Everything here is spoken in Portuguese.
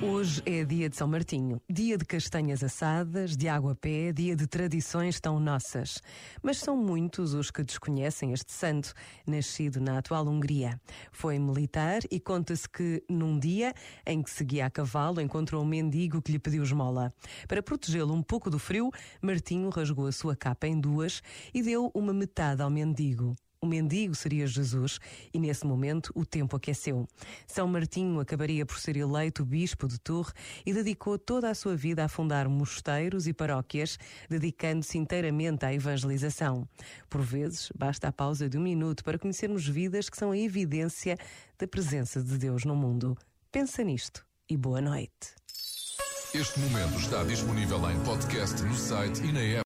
Hoje é dia de São Martinho, dia de castanhas assadas, de água a pé, dia de tradições tão nossas. Mas são muitos os que desconhecem este santo, nascido na atual Hungria. Foi militar e conta-se que, num dia em que seguia a cavalo, encontrou um mendigo que lhe pediu esmola. Para protegê-lo um pouco do frio, Martinho rasgou a sua capa em duas e deu uma metade ao mendigo. O mendigo seria Jesus e nesse momento o tempo aqueceu. São Martinho acabaria por ser eleito bispo de Tours e dedicou toda a sua vida a fundar mosteiros e paróquias, dedicando-se inteiramente à evangelização. Por vezes, basta a pausa de um minuto para conhecermos vidas que são a evidência da presença de Deus no mundo. Pensa nisto e boa noite. Este momento está disponível em podcast no site e na app.